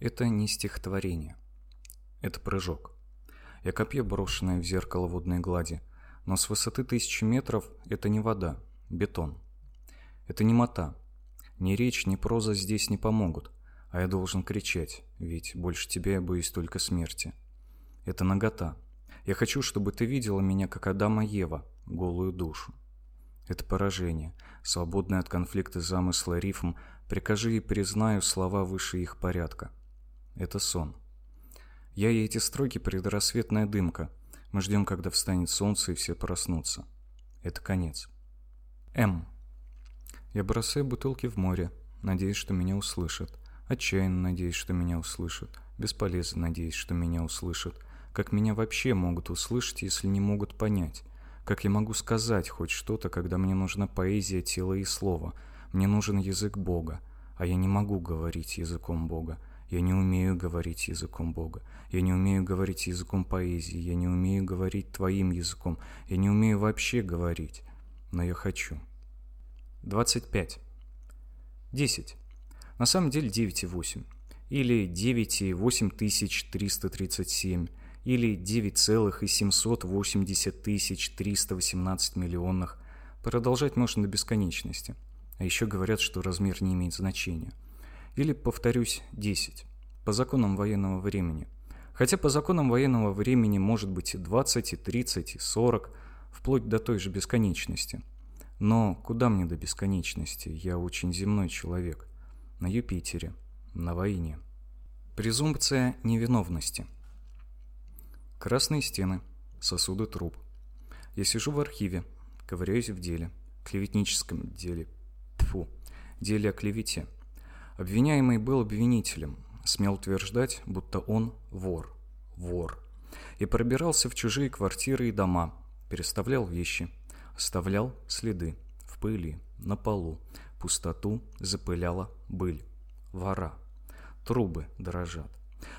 Это не стихотворение. Это прыжок. Я копье, брошенное в зеркало водной глади, но с высоты тысячи метров это не вода, бетон. Это не мота. Ни речь, ни проза здесь не помогут, а я должен кричать, ведь больше тебя я боюсь только смерти. Это нагота. Я хочу, чтобы ты видела меня, как Адама Ева, голую душу. Это поражение, свободное от конфликта замысла рифм, прикажи и признаю слова выше их порядка. Это сон. Я и эти строки предрассветная дымка. Мы ждем, когда встанет солнце и все проснутся. Это конец. М. Я бросаю бутылки в море, надеясь, что меня услышат. Отчаянно надеюсь, что меня услышат. Бесполезно надеюсь, что меня услышат. Как меня вообще могут услышать, если не могут понять? Как я могу сказать хоть что-то, когда мне нужна поэзия тела и слова? Мне нужен язык Бога, а я не могу говорить языком Бога. Я не умею говорить языком Бога. Я не умею говорить языком поэзии. Я не умею говорить твоим языком. Я не умею вообще говорить. Но я хочу. 25. 10. На самом деле 9,8. Или 9,8337. Или 9,780 тысяч 318 миллионных. Продолжать можно до бесконечности. А еще говорят, что размер не имеет значения. Или, повторюсь, 10. По законам военного времени. Хотя по законам военного времени может быть и 20, и 30, и 40, вплоть до той же бесконечности. Но куда мне до бесконечности? Я очень земной человек. На Юпитере. На войне. Презумпция невиновности. Красные стены. Сосуды труб. Я сижу в архиве. Ковыряюсь в деле. Клеветническом деле. Тьфу. Деле о клевете. Обвиняемый был обвинителем, смел утверждать, будто он вор, вор. И пробирался в чужие квартиры и дома, переставлял вещи, оставлял следы в пыли, на полу, пустоту запыляла быль, вора. Трубы дрожат.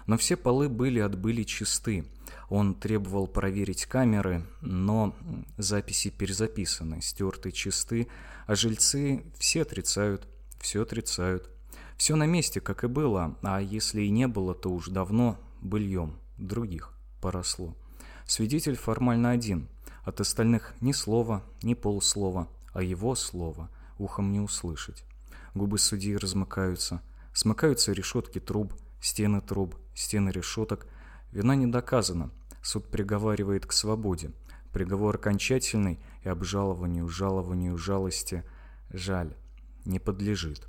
Но все полы были от были чисты. Он требовал проверить камеры, но записи перезаписаны, стерты чисты, а жильцы все отрицают, все отрицают. Все на месте, как и было, а если и не было, то уж давно быльем других поросло. Свидетель формально один, от остальных ни слова, ни полслова, а его слово ухом не услышать. Губы судьи размыкаются, смыкаются решетки труб, стены труб, стены решеток. Вина не доказана, суд приговаривает к свободе. Приговор окончательный и обжалованию, жалованию жалости жаль не подлежит.